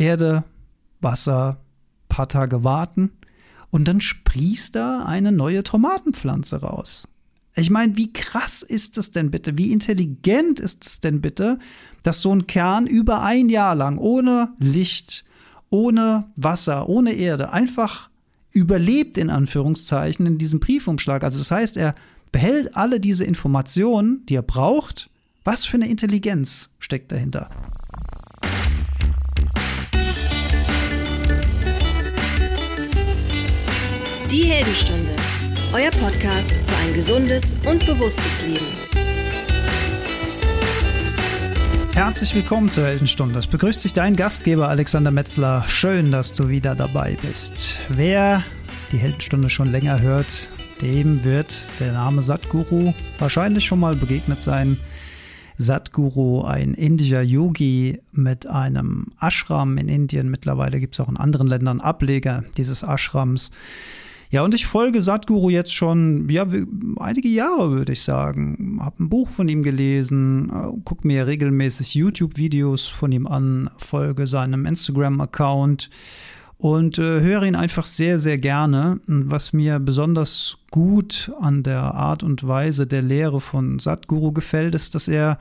Erde, Wasser, paar Tage warten und dann sprießt da eine neue Tomatenpflanze raus. Ich meine, wie krass ist es denn bitte? Wie intelligent ist es denn bitte, dass so ein Kern über ein Jahr lang ohne Licht, ohne Wasser, ohne Erde einfach überlebt in Anführungszeichen in diesem Briefumschlag. Also das heißt, er behält alle diese Informationen, die er braucht. Was für eine Intelligenz steckt dahinter? Die Heldenstunde, euer Podcast für ein gesundes und bewusstes Leben. Herzlich willkommen zur Heldenstunde. Es begrüßt dich dein Gastgeber Alexander Metzler. Schön, dass du wieder dabei bist. Wer die Heldenstunde schon länger hört, dem wird der Name Satguru wahrscheinlich schon mal begegnet sein. Satguru, ein indischer Yogi mit einem Ashram in Indien. Mittlerweile gibt es auch in anderen Ländern Ableger dieses Ashrams. Ja, und ich folge Satguru jetzt schon, ja, einige Jahre, würde ich sagen. Hab ein Buch von ihm gelesen, äh, gucke mir regelmäßig YouTube-Videos von ihm an, folge seinem Instagram-Account und äh, höre ihn einfach sehr, sehr gerne. Was mir besonders gut an der Art und Weise der Lehre von Satguru gefällt, ist, dass er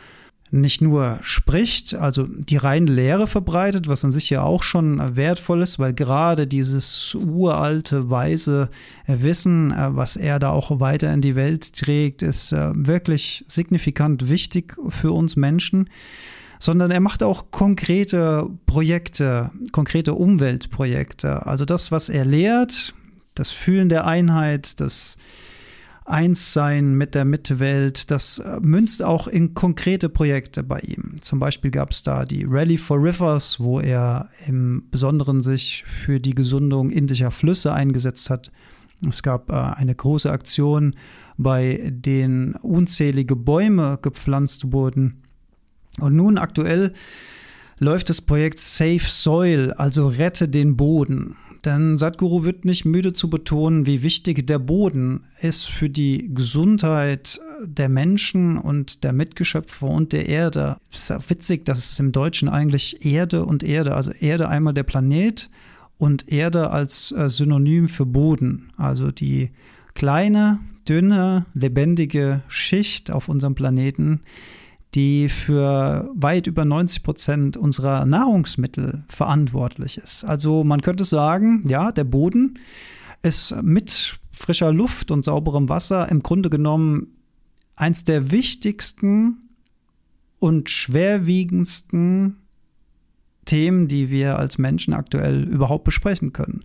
nicht nur spricht, also die reine Lehre verbreitet, was an sich ja auch schon wertvoll ist, weil gerade dieses uralte, weise Wissen, äh, was er da auch weiter in die Welt trägt, ist äh, wirklich signifikant wichtig für uns Menschen sondern er macht auch konkrete Projekte, konkrete Umweltprojekte. Also das, was er lehrt, das Fühlen der Einheit, das Einssein mit der Mitwelt, das äh, münzt auch in konkrete Projekte bei ihm. Zum Beispiel gab es da die Rally for Rivers, wo er im Besonderen sich für die Gesundung indischer Flüsse eingesetzt hat. Es gab äh, eine große Aktion, bei denen unzählige Bäume gepflanzt wurden. Und nun aktuell läuft das Projekt Safe Soil, also rette den Boden. Denn Sadhguru wird nicht müde zu betonen, wie wichtig der Boden ist für die Gesundheit der Menschen und der Mitgeschöpfe und der Erde. Es ist auch witzig, dass es im Deutschen eigentlich Erde und Erde, also Erde einmal der Planet und Erde als äh, Synonym für Boden. Also die kleine, dünne, lebendige Schicht auf unserem Planeten, die für weit über 90 Prozent unserer Nahrungsmittel verantwortlich ist. Also man könnte sagen, ja, der Boden ist mit frischer Luft und sauberem Wasser im Grunde genommen eins der wichtigsten und schwerwiegendsten Themen, die wir als Menschen aktuell überhaupt besprechen können.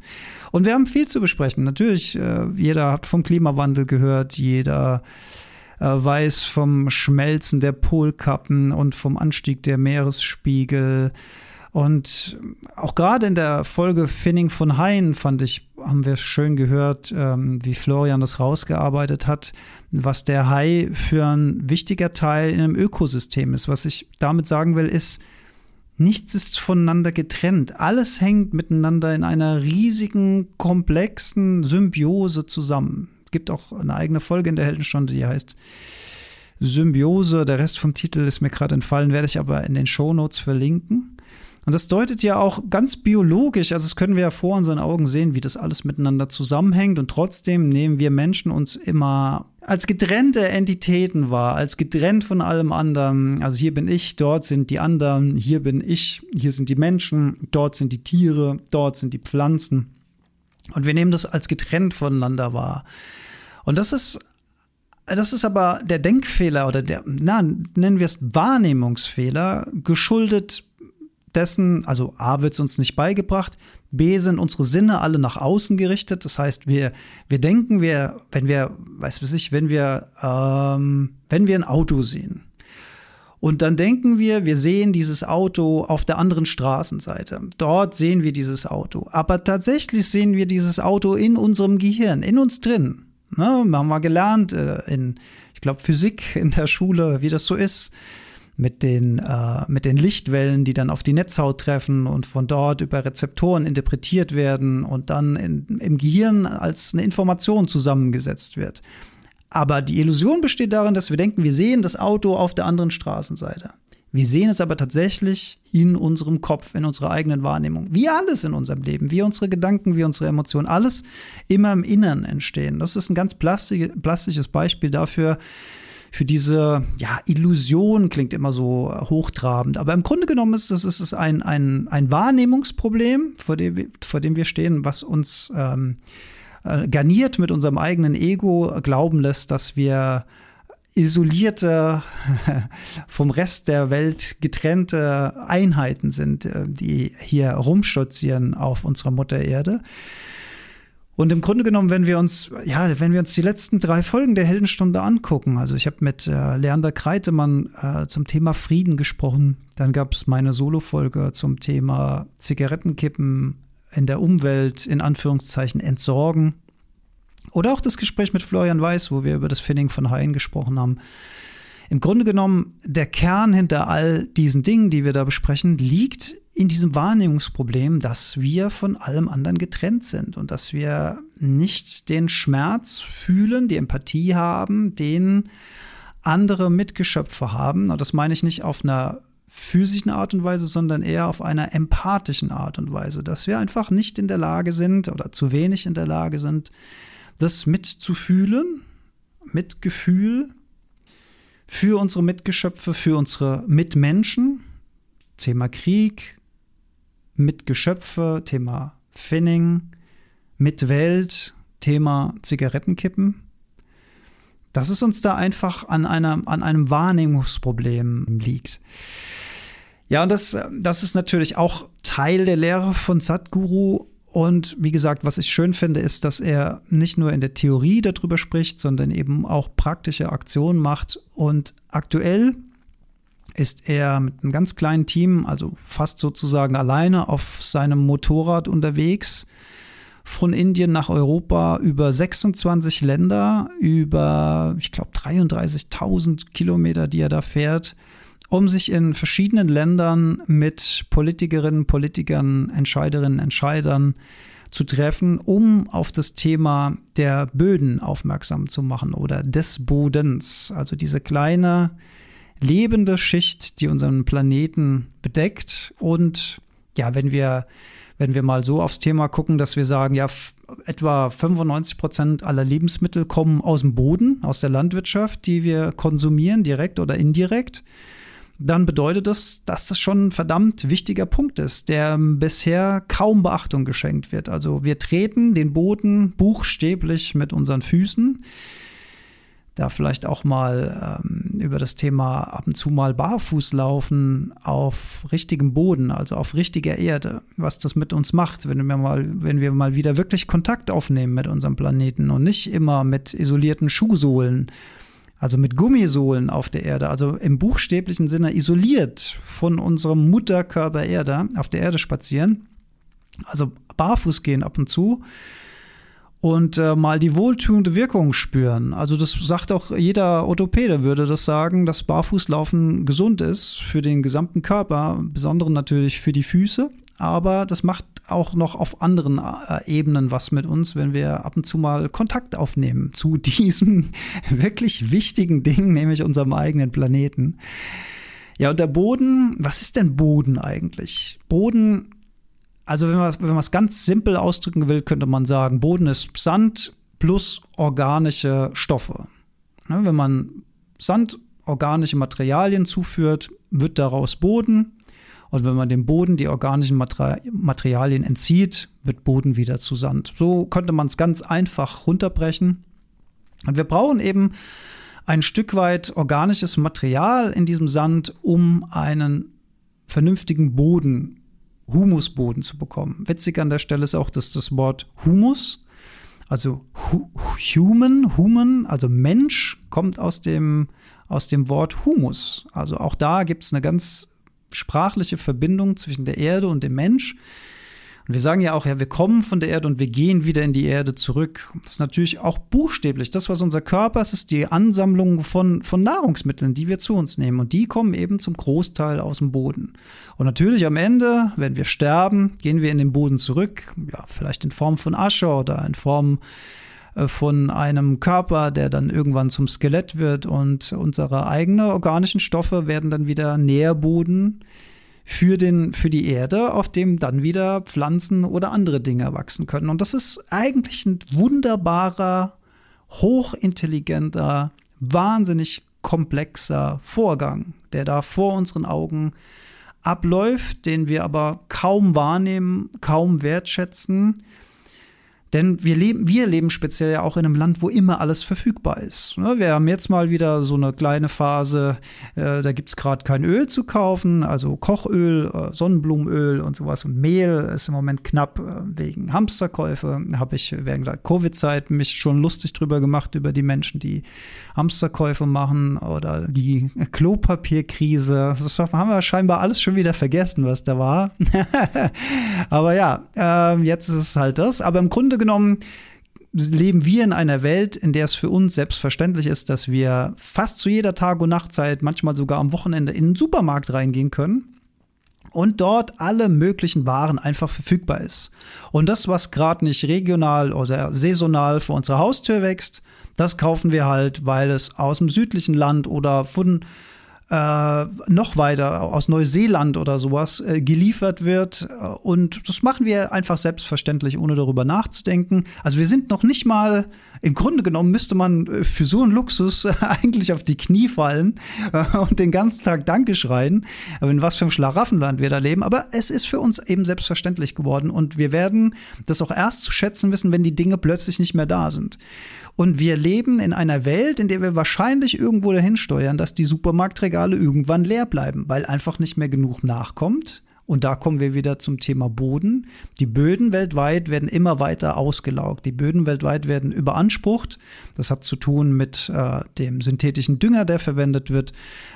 Und wir haben viel zu besprechen. Natürlich, äh, jeder hat vom Klimawandel gehört, jeder äh, weiß vom Schmelzen der Polkappen und vom Anstieg der Meeresspiegel. Und auch gerade in der Folge Finning von Hain fand ich, haben wir schön gehört, ähm, wie Florian das rausgearbeitet hat, was der Hai für ein wichtiger Teil in einem Ökosystem ist. Was ich damit sagen will, ist, nichts ist voneinander getrennt. Alles hängt miteinander in einer riesigen, komplexen Symbiose zusammen gibt auch eine eigene Folge in der Heldenstunde, die heißt Symbiose. Der Rest vom Titel ist mir gerade entfallen, werde ich aber in den Shownotes verlinken. Und das deutet ja auch ganz biologisch, also das können wir ja vor unseren Augen sehen, wie das alles miteinander zusammenhängt. Und trotzdem nehmen wir Menschen uns immer als getrennte Entitäten wahr, als getrennt von allem anderen. Also hier bin ich, dort sind die anderen, hier bin ich, hier sind die Menschen, dort sind die Tiere, dort sind die Pflanzen. Und wir nehmen das als getrennt voneinander wahr. Und das ist das ist aber der Denkfehler oder der, na, nennen wir es Wahrnehmungsfehler, geschuldet dessen, also A wird es uns nicht beigebracht, B sind unsere Sinne alle nach außen gerichtet. Das heißt, wir, wir denken, wir, wenn wir, weiß was ich, wenn wir, ähm, wenn wir ein Auto sehen, und dann denken wir, wir sehen dieses Auto auf der anderen Straßenseite. Dort sehen wir dieses Auto. Aber tatsächlich sehen wir dieses Auto in unserem Gehirn, in uns drin. Ne, wir haben mal gelernt äh, in, ich glaube, Physik in der Schule, wie das so ist, mit den, äh, mit den Lichtwellen, die dann auf die Netzhaut treffen und von dort über Rezeptoren interpretiert werden und dann in, im Gehirn als eine Information zusammengesetzt wird. Aber die Illusion besteht darin, dass wir denken, wir sehen das Auto auf der anderen Straßenseite. Wir sehen es aber tatsächlich in unserem Kopf, in unserer eigenen Wahrnehmung. Wie alles in unserem Leben, wie unsere Gedanken, wie unsere Emotionen, alles immer im Innern entstehen. Das ist ein ganz plastisches Beispiel dafür, für diese ja, Illusion klingt immer so hochtrabend. Aber im Grunde genommen ist es, ist ein, ein, ein Wahrnehmungsproblem, vor dem, vor dem wir stehen, was uns ähm, äh, garniert mit unserem eigenen Ego glauben lässt, dass wir isolierte, vom Rest der Welt getrennte Einheiten sind, äh, die hier rumstolzieren auf unserer Mutter Erde. Und im Grunde genommen, wenn wir uns, ja, wenn wir uns die letzten drei Folgen der Heldenstunde angucken, also ich habe mit äh, Leander Kreitemann äh, zum Thema Frieden gesprochen, dann gab es meine Solo-Folge zum Thema Zigarettenkippen in der Umwelt, in Anführungszeichen entsorgen. Oder auch das Gespräch mit Florian Weiß, wo wir über das Finning von Haien gesprochen haben. Im Grunde genommen, der Kern hinter all diesen Dingen, die wir da besprechen, liegt in diesem Wahrnehmungsproblem, dass wir von allem anderen getrennt sind und dass wir nicht den Schmerz fühlen, die Empathie haben, den andere Mitgeschöpfe haben. Und das meine ich nicht auf einer physischen Art und Weise, sondern eher auf einer empathischen Art und Weise, dass wir einfach nicht in der Lage sind oder zu wenig in der Lage sind, das mitzufühlen, mit Gefühl für unsere Mitgeschöpfe, für unsere Mitmenschen. Thema Krieg, Mitgeschöpfe, Thema Finning, Mitwelt, Thema Zigarettenkippen. Dass es uns da einfach an, einer, an einem Wahrnehmungsproblem liegt. Ja, und das, das ist natürlich auch Teil der Lehre von Sadhguru, und wie gesagt, was ich schön finde, ist, dass er nicht nur in der Theorie darüber spricht, sondern eben auch praktische Aktionen macht. Und aktuell ist er mit einem ganz kleinen Team, also fast sozusagen alleine auf seinem Motorrad unterwegs, von Indien nach Europa über 26 Länder, über, ich glaube, 33.000 Kilometer, die er da fährt um sich in verschiedenen Ländern mit Politikerinnen, Politikern, Entscheiderinnen, Entscheidern zu treffen, um auf das Thema der Böden aufmerksam zu machen oder des Bodens, also diese kleine lebende Schicht, die unseren Planeten bedeckt. Und ja, wenn wir, wenn wir mal so aufs Thema gucken, dass wir sagen, ja, etwa 95 Prozent aller Lebensmittel kommen aus dem Boden, aus der Landwirtschaft, die wir konsumieren, direkt oder indirekt dann bedeutet das, dass das schon ein verdammt wichtiger Punkt ist, der bisher kaum Beachtung geschenkt wird. Also wir treten den Boden buchstäblich mit unseren Füßen. Da vielleicht auch mal ähm, über das Thema ab und zu mal barfuß laufen auf richtigem Boden, also auf richtiger Erde, was das mit uns macht, wenn wir mal, wenn wir mal wieder wirklich Kontakt aufnehmen mit unserem Planeten und nicht immer mit isolierten Schuhsohlen also mit Gummisohlen auf der Erde, also im buchstäblichen Sinne isoliert von unserem Mutterkörper Erde, auf der Erde spazieren, also barfuß gehen ab und zu und äh, mal die wohltuende Wirkung spüren. Also das sagt auch jeder Orthopäde würde das sagen, dass Barfußlaufen gesund ist für den gesamten Körper, besonders natürlich für die Füße, aber das macht auch noch auf anderen äh, Ebenen was mit uns, wenn wir ab und zu mal Kontakt aufnehmen zu diesem wirklich wichtigen Ding, nämlich unserem eigenen Planeten. Ja, und der Boden, was ist denn Boden eigentlich? Boden, also wenn man, wenn es ganz simpel ausdrücken will, könnte man sagen, Boden ist Sand plus organische Stoffe. Ja, wenn man Sand, organische Materialien zuführt, wird daraus Boden. Und wenn man dem Boden die organischen Materialien entzieht, wird Boden wieder zu Sand. So könnte man es ganz einfach runterbrechen. Und wir brauchen eben ein Stück weit organisches Material in diesem Sand, um einen vernünftigen Boden, Humusboden zu bekommen. Witzig an der Stelle ist auch, dass das Wort Humus, also human, human, also Mensch, kommt aus dem, aus dem Wort Humus. Also auch da gibt es eine ganz sprachliche Verbindung zwischen der Erde und dem Mensch. Und wir sagen ja auch, ja, wir kommen von der Erde und wir gehen wieder in die Erde zurück. Das ist natürlich auch buchstäblich. Das, was unser Körper ist, ist die Ansammlung von, von Nahrungsmitteln, die wir zu uns nehmen. Und die kommen eben zum Großteil aus dem Boden. Und natürlich am Ende, wenn wir sterben, gehen wir in den Boden zurück. Ja, vielleicht in Form von Asche oder in Form äh, von einem Körper, der dann irgendwann zum Skelett wird und unsere eigenen organischen Stoffe werden dann wieder Nährboden für, den, für die Erde, auf dem dann wieder Pflanzen oder andere Dinge wachsen können. Und das ist eigentlich ein wunderbarer, hochintelligenter, wahnsinnig komplexer Vorgang, der da vor unseren Augen abläuft, den wir aber kaum wahrnehmen, kaum wertschätzen denn wir leben, wir leben speziell ja auch in einem Land, wo immer alles verfügbar ist. Ne? Wir haben jetzt mal wieder so eine kleine Phase, äh, da gibt es gerade kein Öl zu kaufen, also Kochöl, äh, Sonnenblumenöl und sowas. Und Mehl ist im Moment knapp äh, wegen Hamsterkäufe. Habe ich während der Covid-Zeit mich schon lustig drüber gemacht, über die Menschen, die Hamsterkäufe machen oder die Klopapierkrise. Das haben wir scheinbar alles schon wieder vergessen, was da war. Aber ja, äh, jetzt ist es halt das. Aber im Grunde genommen leben wir in einer Welt, in der es für uns selbstverständlich ist, dass wir fast zu jeder Tag- und Nachtzeit, manchmal sogar am Wochenende in den Supermarkt reingehen können und dort alle möglichen Waren einfach verfügbar ist. Und das, was gerade nicht regional oder saisonal vor unserer Haustür wächst, das kaufen wir halt, weil es aus dem südlichen Land oder von äh, noch weiter aus Neuseeland oder sowas äh, geliefert wird. Und das machen wir einfach selbstverständlich, ohne darüber nachzudenken. Also wir sind noch nicht mal, im Grunde genommen müsste man äh, für so einen Luxus eigentlich auf die Knie fallen äh, und den ganzen Tag Danke schreien, in was für einem Schlaraffenland wir da leben. Aber es ist für uns eben selbstverständlich geworden und wir werden das auch erst zu schätzen wissen, wenn die Dinge plötzlich nicht mehr da sind. Und wir leben in einer Welt, in der wir wahrscheinlich irgendwo dahin steuern, dass die Supermarktregale irgendwann leer bleiben, weil einfach nicht mehr genug nachkommt. Und da kommen wir wieder zum Thema Boden. Die Böden weltweit werden immer weiter ausgelaugt. Die Böden weltweit werden überansprucht. Das hat zu tun mit äh, dem synthetischen Dünger, der verwendet wird.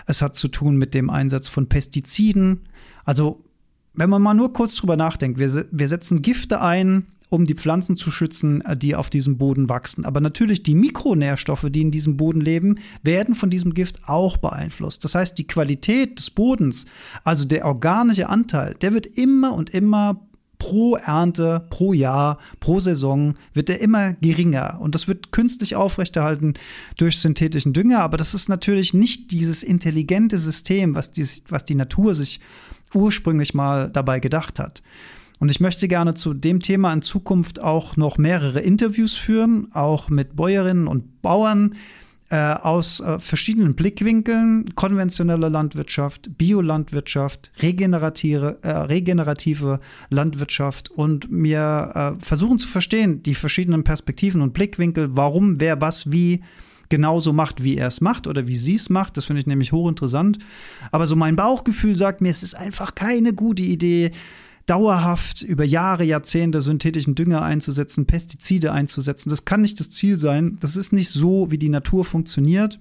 Es hat zu tun mit dem Einsatz von Pestiziden. Also, wenn man mal nur kurz drüber nachdenkt, wir, wir setzen Gifte ein, um die Pflanzen zu schützen, äh, die auf diesem Boden wachsen. Aber natürlich die Mikronährstoffe, die in diesem Boden leben, werden von diesem Gift auch beeinflusst. Das heißt, die Qualität des Bodens, also der organische Anteil, der wird immer und immer pro Ernte, pro Jahr, pro Saison wird er immer geringer. Und das wird künstlich aufrechterhalten durch synthetischen Dünger. Aber das ist natürlich nicht dieses intelligente System, was die, was die Natur sich ursprünglich mal dabei gedacht hat. Und ich möchte gerne zu dem Thema in Zukunft auch noch mehrere Interviews führen, auch mit Bäuerinnen und Bauern äh, aus äh, verschiedenen Blickwinkeln, konventionelle Landwirtschaft, Biolandwirtschaft, regenerative, äh, regenerative Landwirtschaft und mir äh, versuchen zu verstehen, die verschiedenen Perspektiven und Blickwinkel, warum wer was wie genauso macht, wie er es macht oder wie sie es macht. Das finde ich nämlich hochinteressant. Aber so mein Bauchgefühl sagt mir, es ist einfach keine gute Idee, dauerhaft über Jahre, Jahrzehnte synthetischen Dünger einzusetzen, Pestizide einzusetzen. Das kann nicht das Ziel sein. Das ist nicht so, wie die Natur funktioniert.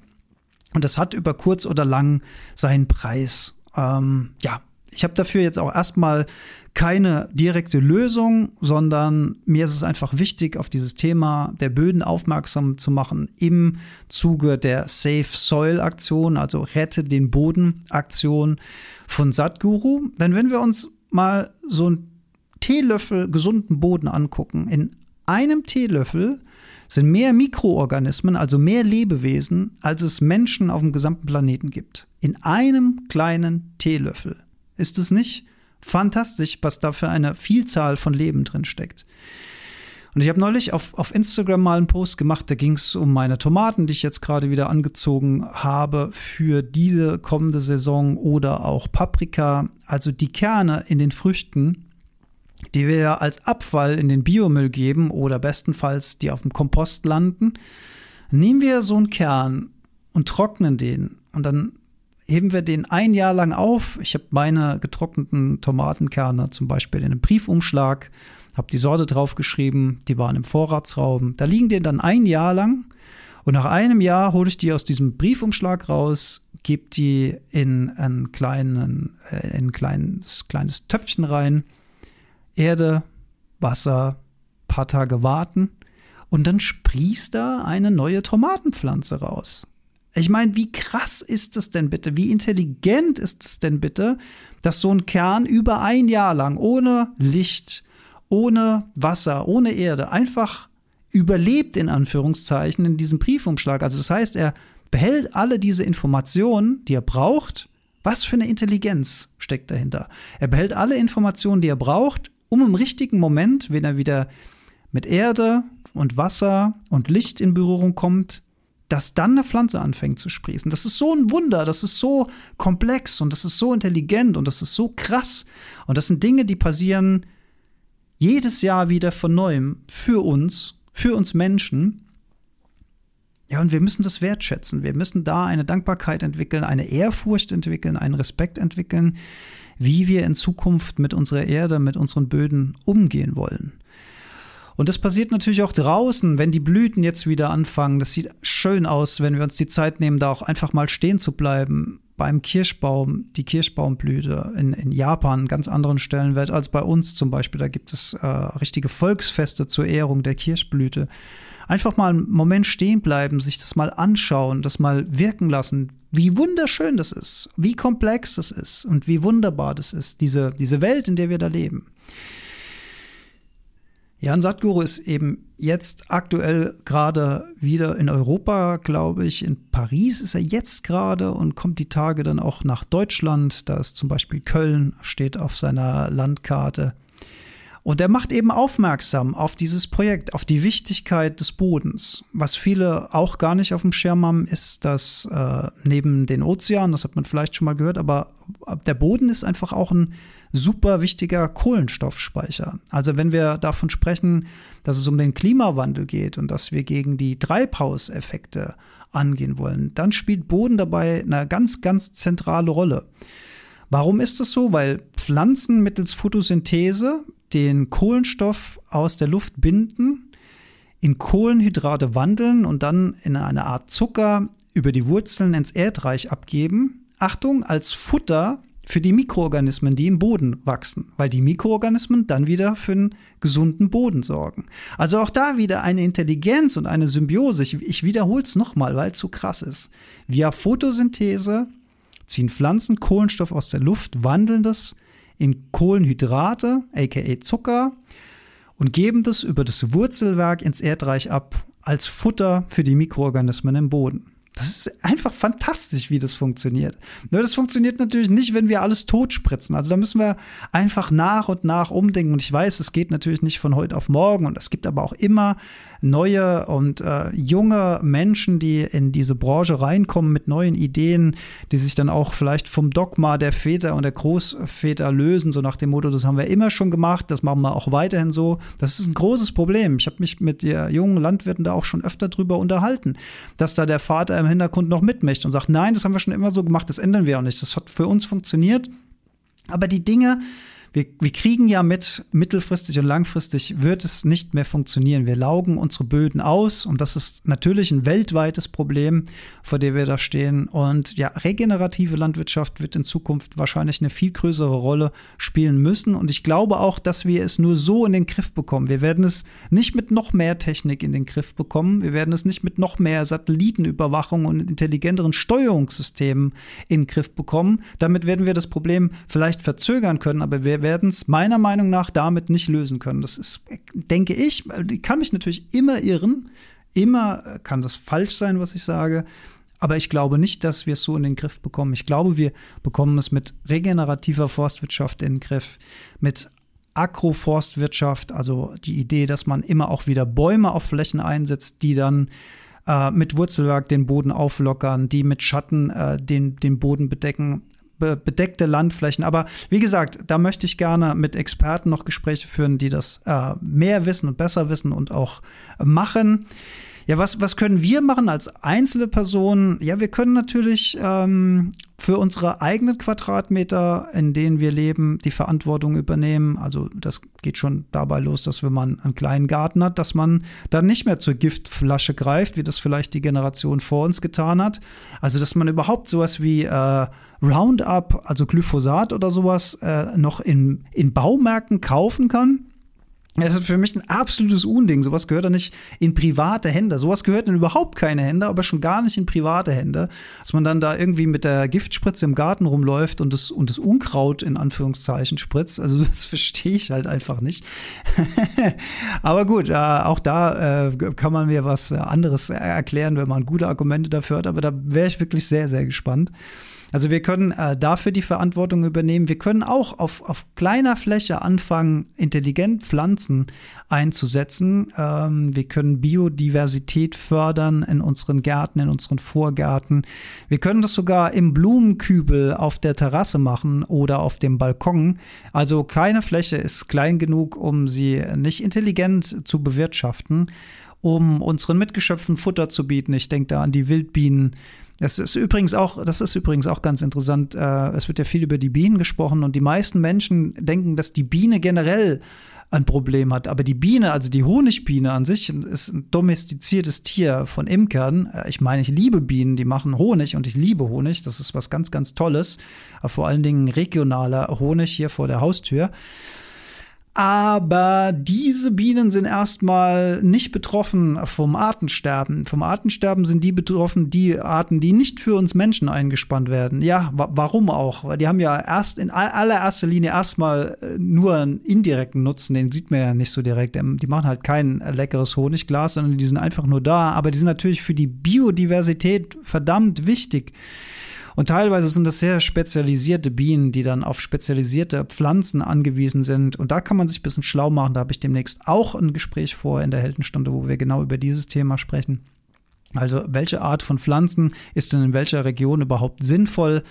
Und das hat über kurz oder lang seinen Preis. Ähm, ja, ich habe dafür jetzt auch erstmal keine direkte Lösung, sondern mir ist es einfach wichtig, auf dieses Thema der Böden aufmerksam zu machen im Zuge der Safe Soil Aktion, also Rette den Boden Aktion von Satguru. Denn wenn wir uns mal so einen Teelöffel gesunden Boden angucken, in einem Teelöffel sind mehr Mikroorganismen, also mehr Lebewesen, als es Menschen auf dem gesamten Planeten gibt. In einem kleinen Teelöffel. Ist es nicht fantastisch, was da für eine Vielzahl von Leben drin steckt? Und ich habe neulich auf, auf Instagram mal einen Post gemacht, da ging es um meine Tomaten, die ich jetzt gerade wieder angezogen habe für diese kommende Saison oder auch Paprika. Also die Kerne in den Früchten, die wir als Abfall in den Biomüll geben oder bestenfalls die auf dem Kompost landen. Nehmen wir so einen Kern und trocknen den und dann heben wir den ein Jahr lang auf. Ich habe meine getrockneten Tomatenkerne zum Beispiel in einem Briefumschlag habe die Sorte draufgeschrieben, die waren im Vorratsraum. Da liegen die dann ein Jahr lang und nach einem Jahr hole ich die aus diesem Briefumschlag raus, gebe die in ein, kleinen, äh, in ein kleines, kleines Töpfchen rein, Erde, Wasser, paar Tage warten und dann sprießt da eine neue Tomatenpflanze raus. Ich meine, wie krass ist es denn bitte? Wie intelligent ist es denn bitte, dass so ein Kern über ein Jahr lang ohne Licht, ohne Wasser, ohne Erde, einfach überlebt in Anführungszeichen in diesem Briefumschlag. Also das heißt, er behält alle diese Informationen, die er braucht. Was für eine Intelligenz steckt dahinter? Er behält alle Informationen, die er braucht, um im richtigen Moment, wenn er wieder mit Erde und Wasser und Licht in Berührung kommt, dass dann eine Pflanze anfängt zu sprießen. Das ist so ein Wunder, das ist so komplex und das ist so intelligent und das ist so krass. Und das sind Dinge, die passieren jedes Jahr wieder von neuem für uns, für uns Menschen. Ja, und wir müssen das wertschätzen. Wir müssen da eine Dankbarkeit entwickeln, eine Ehrfurcht entwickeln, einen Respekt entwickeln, wie wir in Zukunft mit unserer Erde, mit unseren Böden umgehen wollen. Und das passiert natürlich auch draußen, wenn die Blüten jetzt wieder anfangen. Das sieht schön aus, wenn wir uns die Zeit nehmen, da auch einfach mal stehen zu bleiben. Beim Kirschbaum, die Kirschbaumblüte in, in Japan, ganz anderen Stellenwert als bei uns zum Beispiel. Da gibt es äh, richtige Volksfeste zur Ehrung der Kirschblüte. Einfach mal einen Moment stehen bleiben, sich das mal anschauen, das mal wirken lassen, wie wunderschön das ist, wie komplex das ist und wie wunderbar das ist, diese, diese Welt, in der wir da leben. Jan Sadhguru ist eben jetzt aktuell gerade wieder in Europa, glaube ich. In Paris ist er jetzt gerade und kommt die Tage dann auch nach Deutschland. Da ist zum Beispiel Köln, steht auf seiner Landkarte. Und er macht eben aufmerksam auf dieses Projekt, auf die Wichtigkeit des Bodens. Was viele auch gar nicht auf dem Schirm haben, ist, dass äh, neben den Ozeanen, das hat man vielleicht schon mal gehört, aber der Boden ist einfach auch ein super wichtiger Kohlenstoffspeicher. Also wenn wir davon sprechen, dass es um den Klimawandel geht und dass wir gegen die Treibhauseffekte angehen wollen, dann spielt Boden dabei eine ganz, ganz zentrale Rolle. Warum ist das so? Weil Pflanzen mittels Photosynthese den Kohlenstoff aus der Luft binden, in Kohlenhydrate wandeln und dann in eine Art Zucker über die Wurzeln ins Erdreich abgeben. Achtung, als Futter für die Mikroorganismen, die im Boden wachsen, weil die Mikroorganismen dann wieder für einen gesunden Boden sorgen. Also auch da wieder eine Intelligenz und eine Symbiose. Ich, ich wiederhole es nochmal, weil es so krass ist. Via Photosynthese ziehen Pflanzen Kohlenstoff aus der Luft, wandeln das in Kohlenhydrate, aka Zucker, und geben das über das Wurzelwerk ins Erdreich ab als Futter für die Mikroorganismen im Boden. Das ist einfach fantastisch, wie das funktioniert. Nur das funktioniert natürlich nicht, wenn wir alles totspritzen. Also da müssen wir einfach nach und nach umdenken. Und ich weiß, es geht natürlich nicht von heute auf morgen. Und es gibt aber auch immer neue und äh, junge Menschen, die in diese Branche reinkommen mit neuen Ideen, die sich dann auch vielleicht vom Dogma der Väter und der Großväter lösen, so nach dem Motto, das haben wir immer schon gemacht, das machen wir auch weiterhin so. Das ist ein großes Problem. Ich habe mich mit der jungen Landwirten da auch schon öfter drüber unterhalten, dass da der Vater im Hintergrund noch mitmischt und sagt, nein, das haben wir schon immer so gemacht, das ändern wir auch nicht. Das hat für uns funktioniert. Aber die Dinge, wir, wir kriegen ja mit, mittelfristig und langfristig wird es nicht mehr funktionieren. Wir laugen unsere Böden aus und das ist natürlich ein weltweites Problem, vor dem wir da stehen. Und ja, regenerative Landwirtschaft wird in Zukunft wahrscheinlich eine viel größere Rolle spielen müssen. Und ich glaube auch, dass wir es nur so in den Griff bekommen. Wir werden es nicht mit noch mehr Technik in den Griff bekommen. Wir werden es nicht mit noch mehr Satellitenüberwachung und intelligenteren Steuerungssystemen in den Griff bekommen. Damit werden wir das Problem vielleicht verzögern können, aber wir werden es meiner Meinung nach damit nicht lösen können. Das ist, denke ich, kann mich natürlich immer irren. Immer kann das falsch sein, was ich sage. Aber ich glaube nicht, dass wir es so in den Griff bekommen. Ich glaube, wir bekommen es mit regenerativer Forstwirtschaft in den Griff, mit Agroforstwirtschaft, also die Idee, dass man immer auch wieder Bäume auf Flächen einsetzt, die dann äh, mit Wurzelwerk den Boden auflockern, die mit Schatten äh, den, den Boden bedecken bedeckte Landflächen. Aber wie gesagt, da möchte ich gerne mit Experten noch Gespräche führen, die das äh, mehr wissen und besser wissen und auch machen. Ja, was, was können wir machen als einzelne Personen? Ja, wir können natürlich ähm, für unsere eigenen Quadratmeter, in denen wir leben, die Verantwortung übernehmen. Also das geht schon dabei los, dass wenn man einen kleinen Garten hat, dass man dann nicht mehr zur Giftflasche greift, wie das vielleicht die Generation vor uns getan hat. Also dass man überhaupt sowas wie äh, Roundup, also Glyphosat oder sowas, äh, noch in, in Baumärkten kaufen kann Das ist für mich ein absolutes Unding. Sowas gehört doch nicht in private Hände. Sowas gehört in überhaupt keine Hände, aber schon gar nicht in private Hände. Dass man dann da irgendwie mit der Giftspritze im Garten rumläuft und das, und das Unkraut in Anführungszeichen spritzt. Also das verstehe ich halt einfach nicht. aber gut, äh, auch da äh, kann man mir was anderes erklären, wenn man gute Argumente dafür hat. Aber da wäre ich wirklich sehr, sehr gespannt. Also wir können äh, dafür die Verantwortung übernehmen. Wir können auch auf, auf kleiner Fläche anfangen, intelligent Pflanzen einzusetzen. Ähm, wir können Biodiversität fördern in unseren Gärten, in unseren Vorgärten. Wir können das sogar im Blumenkübel auf der Terrasse machen oder auf dem Balkon. Also keine Fläche ist klein genug, um sie nicht intelligent zu bewirtschaften, um unseren Mitgeschöpfen Futter zu bieten. Ich denke da an die Wildbienen das ist übrigens auch, das ist übrigens auch ganz interessant. Äh, es wird ja viel über die Bienen gesprochen und die meisten Menschen denken, dass die Biene generell ein Problem hat. Aber die Biene, also die Honigbiene an sich, ist ein domestiziertes Tier von Imkern. Äh, ich meine, ich liebe Bienen, die machen Honig und ich liebe Honig. Das ist was ganz, ganz Tolles. vor allen Dingen regionaler Honig hier vor der Haustür. Aber diese Bienen sind erstmal nicht betroffen vom Artensterben. Vom Artensterben sind die betroffen, die Arten, die nicht für uns Menschen eingespannt werden. Ja, wa warum auch? Weil die haben ja erst in allererster Linie erstmal äh, nur einen indirekten Nutzen, den sieht man ja nicht so direkt. Ähm, die machen halt kein leckeres Honigglas, sondern die sind einfach nur da. Aber die sind natürlich für die Biodiversität verdammt wichtig. Und teilweise sind das sehr spezialisierte Bienen, die dann auf spezialisierte Pflanzen angewiesen sind. Und da kann man sich ein bisschen schlau machen. Da habe ich demnächst auch ein Gespräch vor in der Heldenstunde, wo wir genau über dieses Thema sprechen. Also welche Art von Pflanzen ist denn in welcher Region überhaupt sinnvoll?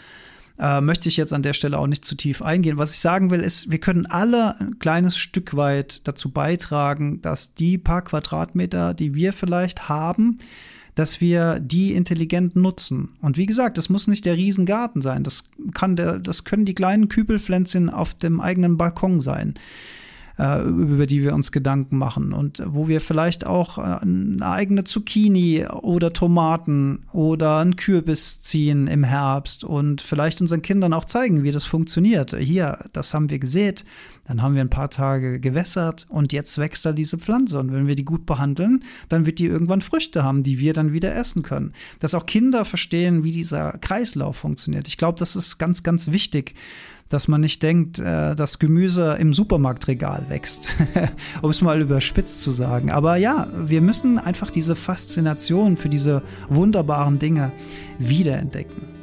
Äh, möchte ich jetzt an der Stelle auch nicht zu tief eingehen. Was ich sagen will, ist, wir können alle ein kleines Stück weit dazu beitragen, dass die paar Quadratmeter, die wir vielleicht haben, dass wir die intelligent nutzen. Und wie gesagt, das muss nicht der Riesengarten sein. Das kann der, das können die kleinen Kübelpflänzchen auf dem eigenen Balkon sein über die wir uns Gedanken machen und wo wir vielleicht auch äh, eine eigene Zucchini oder Tomaten oder einen Kürbis ziehen im Herbst und vielleicht unseren Kindern auch zeigen, wie das funktioniert. Hier, das haben wir gesät, dann haben wir ein paar Tage gewässert und jetzt wächst da diese Pflanze. Und wenn wir die gut behandeln, dann wird die irgendwann Früchte haben, die wir dann wieder essen können. Dass auch Kinder verstehen, wie dieser Kreislauf funktioniert. Ich glaube, das ist ganz, ganz wichtig dass man nicht denkt, äh, dass Gemüse im Supermarktregal wächst, um es mal überspitzt zu sagen. Aber ja, wir müssen einfach diese Faszination für diese wunderbaren Dinge wiederentdecken.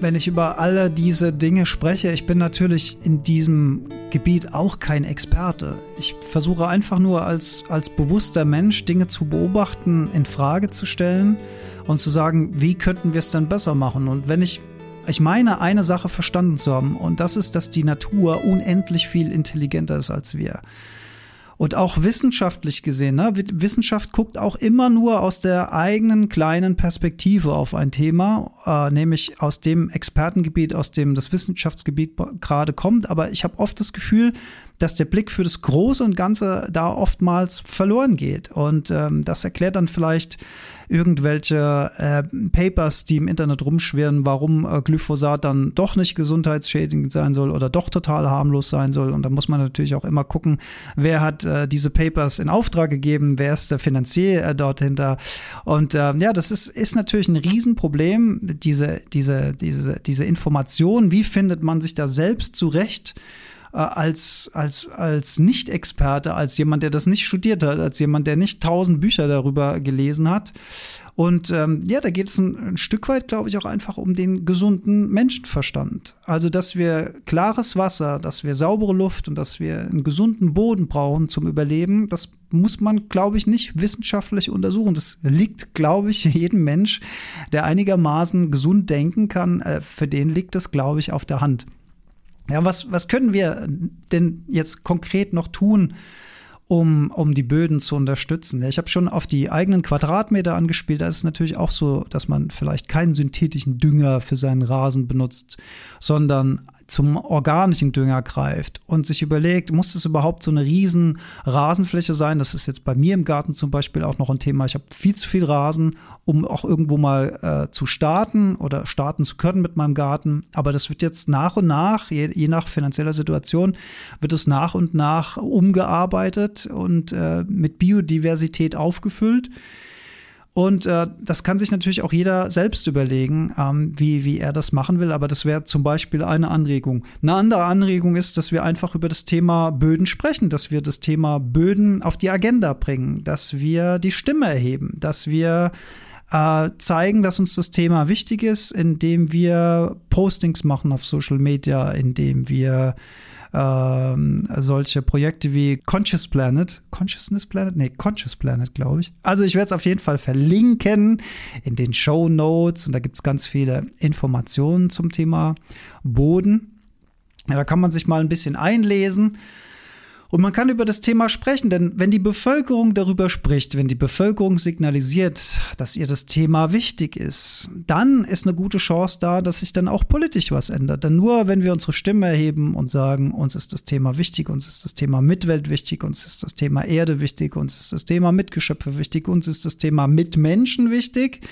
Wenn ich über alle diese Dinge spreche, ich bin natürlich in diesem Gebiet auch kein Experte. Ich versuche einfach nur als, als bewusster Mensch Dinge zu beobachten, in Frage zu stellen und zu sagen, wie könnten wir es denn besser machen? Und wenn ich ich meine, eine Sache verstanden zu haben, und das ist, dass die Natur unendlich viel intelligenter ist als wir. Und auch wissenschaftlich gesehen, ne? Wissenschaft guckt auch immer nur aus der eigenen kleinen Perspektive auf ein Thema, äh, nämlich aus dem Expertengebiet, aus dem das Wissenschaftsgebiet gerade kommt. Aber ich habe oft das Gefühl, dass der Blick für das Große und Ganze da oftmals verloren geht. Und ähm, das erklärt dann vielleicht irgendwelche äh, Papers, die im Internet rumschwirren, warum äh, Glyphosat dann doch nicht gesundheitsschädigend sein soll oder doch total harmlos sein soll. Und da muss man natürlich auch immer gucken, wer hat äh, diese Papers in Auftrag gegeben, wer ist der Finanzier äh, dort hinter. Und äh, ja, das ist, ist natürlich ein Riesenproblem, diese, diese, diese, diese Information, wie findet man sich da selbst zurecht? Äh, als, als, als Nicht-Experte, als jemand, der das nicht studiert hat, als jemand, der nicht tausend Bücher darüber gelesen hat. Und ähm, ja, da geht es ein, ein, Stück weit, glaube ich, auch einfach um den gesunden Menschenverstand. Also, dass wir klares Wasser, dass wir saubere Luft und dass wir einen gesunden Boden brauchen zum Überleben, das muss man, glaube ich, nicht wissenschaftlich untersuchen. Das liegt, glaube ich, jedem Mensch, der einigermaßen gesund denken kann, äh, für den liegt das, glaube ich, auf der Hand. Ja, was, was können wir denn jetzt konkret noch tun, um, um die Böden zu unterstützen. Ich habe schon auf die eigenen Quadratmeter angespielt. Da ist es natürlich auch so, dass man vielleicht keinen synthetischen Dünger für seinen Rasen benutzt, sondern zum organischen Dünger greift und sich überlegt, muss es überhaupt so eine riesen Rasenfläche sein? Das ist jetzt bei mir im Garten zum Beispiel auch noch ein Thema. Ich habe viel zu viel Rasen, um auch irgendwo mal äh, zu starten oder starten zu können mit meinem Garten. Aber das wird jetzt nach und nach, je, je nach finanzieller Situation, wird es nach und nach umgearbeitet und äh, mit Biodiversität aufgefüllt. Und äh, das kann sich natürlich auch jeder selbst überlegen, ähm, wie, wie er das machen will. Aber das wäre zum Beispiel eine Anregung. Eine andere Anregung ist, dass wir einfach über das Thema Böden sprechen, dass wir das Thema Böden auf die Agenda bringen, dass wir die Stimme erheben, dass wir äh, zeigen, dass uns das Thema wichtig ist, indem wir Postings machen auf Social Media, indem wir ähm, solche Projekte wie Conscious Planet, Consciousness Planet? Nee, Conscious Planet, glaube ich. Also ich werde es auf jeden Fall verlinken in den Show Notes und da gibt es ganz viele Informationen zum Thema Boden. Ja, da kann man sich mal ein bisschen einlesen. Und man kann über das Thema sprechen, denn wenn die Bevölkerung darüber spricht, wenn die Bevölkerung signalisiert, dass ihr das Thema wichtig ist, dann ist eine gute Chance da, dass sich dann auch politisch was ändert. Denn nur wenn wir unsere Stimme erheben und sagen, uns ist das Thema wichtig, uns ist das Thema Mitwelt wichtig, uns ist das Thema Erde wichtig, uns ist das Thema Mitgeschöpfe wichtig, uns ist das Thema Mitmenschen wichtig,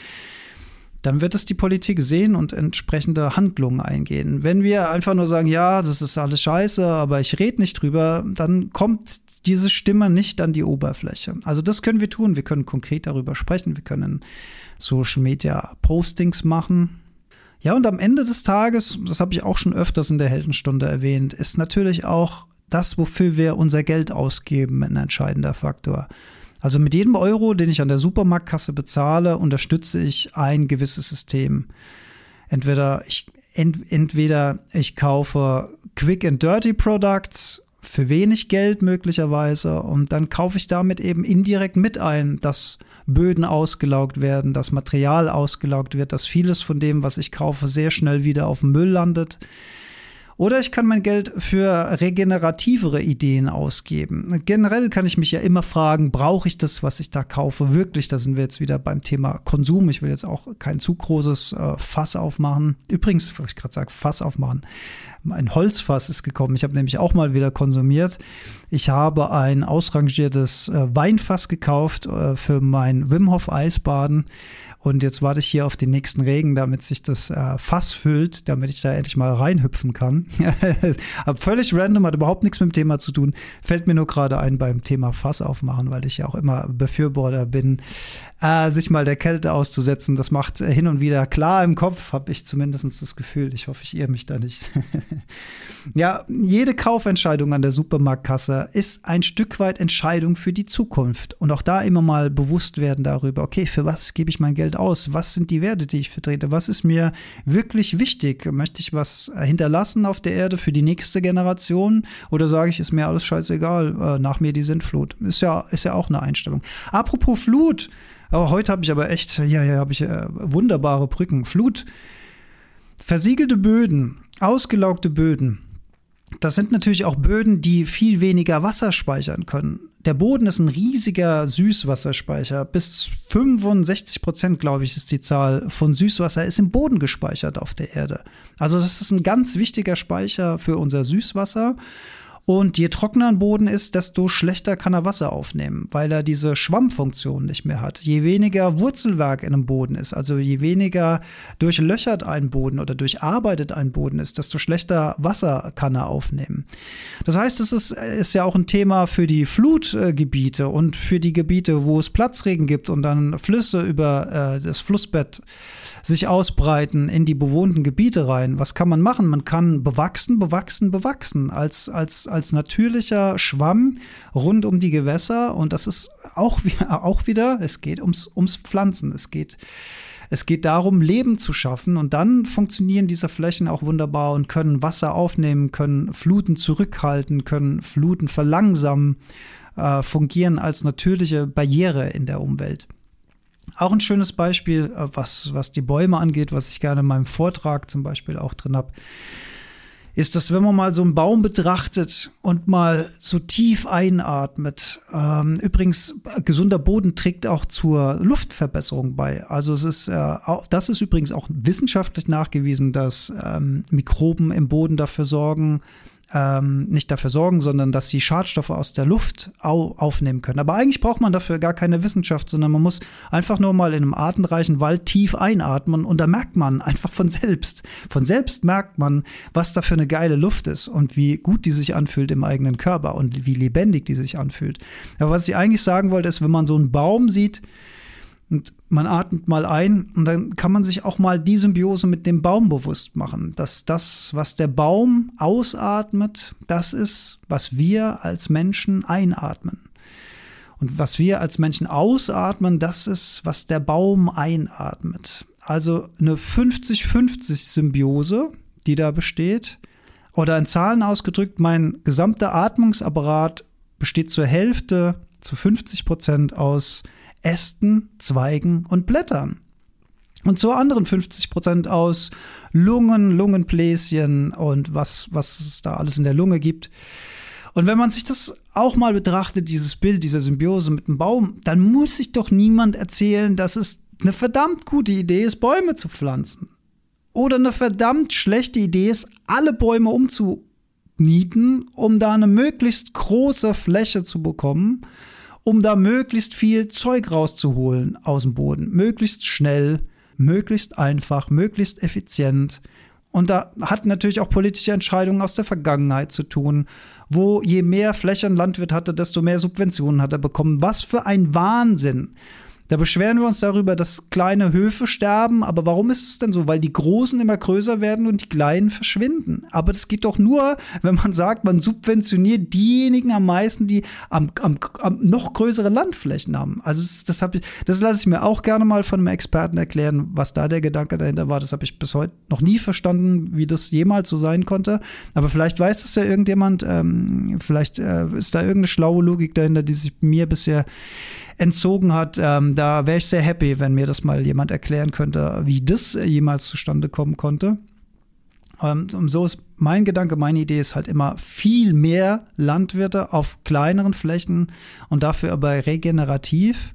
dann wird es die Politik sehen und entsprechende Handlungen eingehen. Wenn wir einfach nur sagen, ja, das ist alles scheiße, aber ich rede nicht drüber, dann kommt diese Stimme nicht an die Oberfläche. Also das können wir tun. Wir können konkret darüber sprechen. Wir können Social Media Postings machen. Ja, und am Ende des Tages, das habe ich auch schon öfters in der Heldenstunde erwähnt, ist natürlich auch das, wofür wir unser Geld ausgeben, ein entscheidender Faktor. Also mit jedem Euro, den ich an der Supermarktkasse bezahle, unterstütze ich ein gewisses System. Entweder ich, ent, entweder ich kaufe Quick and Dirty Products für wenig Geld möglicherweise und dann kaufe ich damit eben indirekt mit ein, dass Böden ausgelaugt werden, dass Material ausgelaugt wird, dass vieles von dem, was ich kaufe, sehr schnell wieder auf dem Müll landet. Oder ich kann mein Geld für regenerativere Ideen ausgeben. Generell kann ich mich ja immer fragen, brauche ich das, was ich da kaufe, wirklich? Da sind wir jetzt wieder beim Thema Konsum. Ich will jetzt auch kein zu großes äh, Fass aufmachen. Übrigens, wo ich gerade sage, Fass aufmachen. Ein Holzfass ist gekommen. Ich habe nämlich auch mal wieder konsumiert. Ich habe ein ausrangiertes äh, Weinfass gekauft äh, für mein Wim Hof Eisbaden. Und jetzt warte ich hier auf den nächsten Regen, damit sich das äh, Fass füllt, damit ich da endlich mal reinhüpfen kann. Völlig random, hat überhaupt nichts mit dem Thema zu tun. Fällt mir nur gerade ein beim Thema Fass aufmachen, weil ich ja auch immer Befürworter bin, äh, sich mal der Kälte auszusetzen. Das macht äh, hin und wieder klar im Kopf, habe ich zumindest das Gefühl. Ich hoffe, ich irre mich da nicht. ja, jede Kaufentscheidung an der Supermarktkasse ist ein Stück weit Entscheidung für die Zukunft. Und auch da immer mal bewusst werden darüber, okay, für was gebe ich mein Geld Umfeld aus? Was sind die Werte, die ich vertrete? Was ist mir wirklich wichtig? Möchte ich was hinterlassen auf der Erde für die nächste Generation? Oder sage ich, ist mir alles scheißegal, äh, nach mir die Sintflut? Ist ja, ist ja auch eine Einstellung. Apropos Flut, oh, heute habe ich aber echt, ja, ja, habe ich äh, wunderbare Brücken. Flut, versiegelte Böden, ausgelaugte Böden. Das sind natürlich auch Böden, die viel weniger Wasser speichern können. Der Boden ist ein riesiger Süßwasserspeicher. Bis 65 Prozent, glaube ich, ist die Zahl von Süßwasser ist im Boden gespeichert auf der Erde. Also das ist ein ganz wichtiger Speicher für unser Süßwasser. Und je trockener ein Boden ist, desto schlechter kann er Wasser aufnehmen, weil er diese Schwammfunktion nicht mehr hat. Je weniger Wurzelwerk in einem Boden ist, also je weniger durchlöchert ein Boden oder durcharbeitet ein Boden ist, desto schlechter Wasser kann er aufnehmen. Das heißt, es ist, ist ja auch ein Thema für die Flutgebiete und für die Gebiete, wo es Platzregen gibt und dann Flüsse über äh, das Flussbett sich ausbreiten in die bewohnten Gebiete rein. Was kann man machen? Man kann bewachsen, bewachsen, bewachsen als, als, als natürlicher Schwamm rund um die Gewässer. Und das ist auch, auch wieder, es geht ums, ums Pflanzen. Es geht es geht darum, Leben zu schaffen und dann funktionieren diese Flächen auch wunderbar und können Wasser aufnehmen, können Fluten zurückhalten, können Fluten verlangsamen, äh, fungieren als natürliche Barriere in der Umwelt. Auch ein schönes Beispiel, äh, was, was die Bäume angeht, was ich gerne in meinem Vortrag zum Beispiel auch drin habe. ist, dass wenn man mal so einen Baum betrachtet und mal so tief einatmet, ähm, übrigens gesunder Boden trägt auch zur Luftverbesserung bei. Also es ist, äh, auch, das ist übrigens auch wissenschaftlich nachgewiesen, dass ähm, Mikroben im Boden dafür sorgen, ähm, nicht dafür sorgen, sondern dass sie Schadstoffe aus der Luft au aufnehmen können. Aber eigentlich braucht man dafür gar keine Wissenschaft, sondern man muss einfach nur mal in einem artenreichen Wald tief einatmen und da merkt man einfach von selbst, von selbst merkt man, was da für eine geile Luft ist und wie gut die sich anfühlt im eigenen Körper und wie lebendig die sich anfühlt. Aber was ich eigentlich sagen wollte, ist, wenn man so einen Baum sieht, und man atmet mal ein und dann kann man sich auch mal die Symbiose mit dem Baum bewusst machen, dass das, was der Baum ausatmet, das ist, was wir als Menschen einatmen. Und was wir als Menschen ausatmen, das ist, was der Baum einatmet. Also eine 50-50 Symbiose, die da besteht. Oder in Zahlen ausgedrückt, mein gesamter Atmungsapparat besteht zur Hälfte, zu 50 Prozent aus Ästen, Zweigen und Blättern. Und zu anderen 50 Prozent aus Lungen, Lungenbläschen und was, was es da alles in der Lunge gibt. Und wenn man sich das auch mal betrachtet, dieses Bild dieser Symbiose mit dem Baum, dann muss sich doch niemand erzählen, dass es eine verdammt gute Idee ist, Bäume zu pflanzen. Oder eine verdammt schlechte Idee ist, alle Bäume umzunieten, um da eine möglichst große Fläche zu bekommen um da möglichst viel Zeug rauszuholen aus dem Boden. Möglichst schnell, möglichst einfach, möglichst effizient. Und da hat natürlich auch politische Entscheidungen aus der Vergangenheit zu tun, wo je mehr Fläche ein Landwirt hatte, desto mehr Subventionen hat er bekommen. Was für ein Wahnsinn. Da beschweren wir uns darüber, dass kleine Höfe sterben. Aber warum ist es denn so? Weil die Großen immer größer werden und die Kleinen verschwinden. Aber das geht doch nur, wenn man sagt, man subventioniert diejenigen am meisten, die am, am, am noch größere Landflächen haben. Also das, das, ich, das lasse ich mir auch gerne mal von einem Experten erklären, was da der Gedanke dahinter war. Das habe ich bis heute noch nie verstanden, wie das jemals so sein konnte. Aber vielleicht weiß das ja irgendjemand. Ähm, vielleicht äh, ist da irgendeine schlaue Logik dahinter, die sich mir bisher entzogen hat. Ähm, da wäre ich sehr happy, wenn mir das mal jemand erklären könnte, wie das jemals zustande kommen konnte. Ähm, und so ist mein Gedanke, meine Idee ist halt immer viel mehr Landwirte auf kleineren Flächen und dafür aber regenerativ.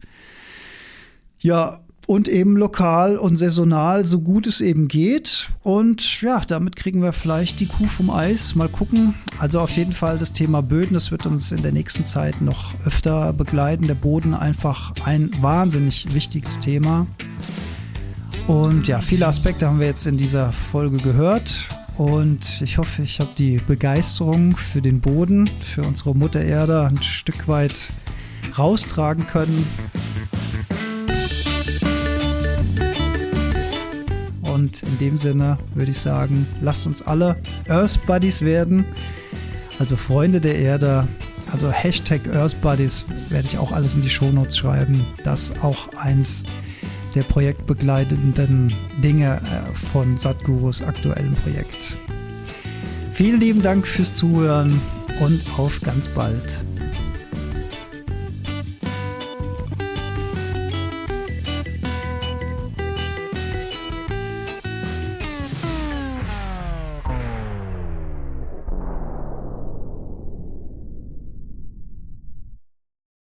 Ja, und eben lokal und saisonal, so gut es eben geht. Und ja, damit kriegen wir vielleicht die Kuh vom Eis. Mal gucken. Also auf jeden Fall das Thema Böden, das wird uns in der nächsten Zeit noch öfter begleiten. Der Boden einfach ein wahnsinnig wichtiges Thema. Und ja, viele Aspekte haben wir jetzt in dieser Folge gehört. Und ich hoffe, ich habe die Begeisterung für den Boden, für unsere Mutter Erde ein Stück weit raustragen können. Und in dem Sinne würde ich sagen, lasst uns alle Earth Buddies werden, also Freunde der Erde. Also Hashtag Earth Buddies werde ich auch alles in die Shownotes schreiben. Das auch eins der projektbegleitenden Dinge äh, von Satgurus aktuellem Projekt. Vielen lieben Dank fürs Zuhören und auf ganz bald.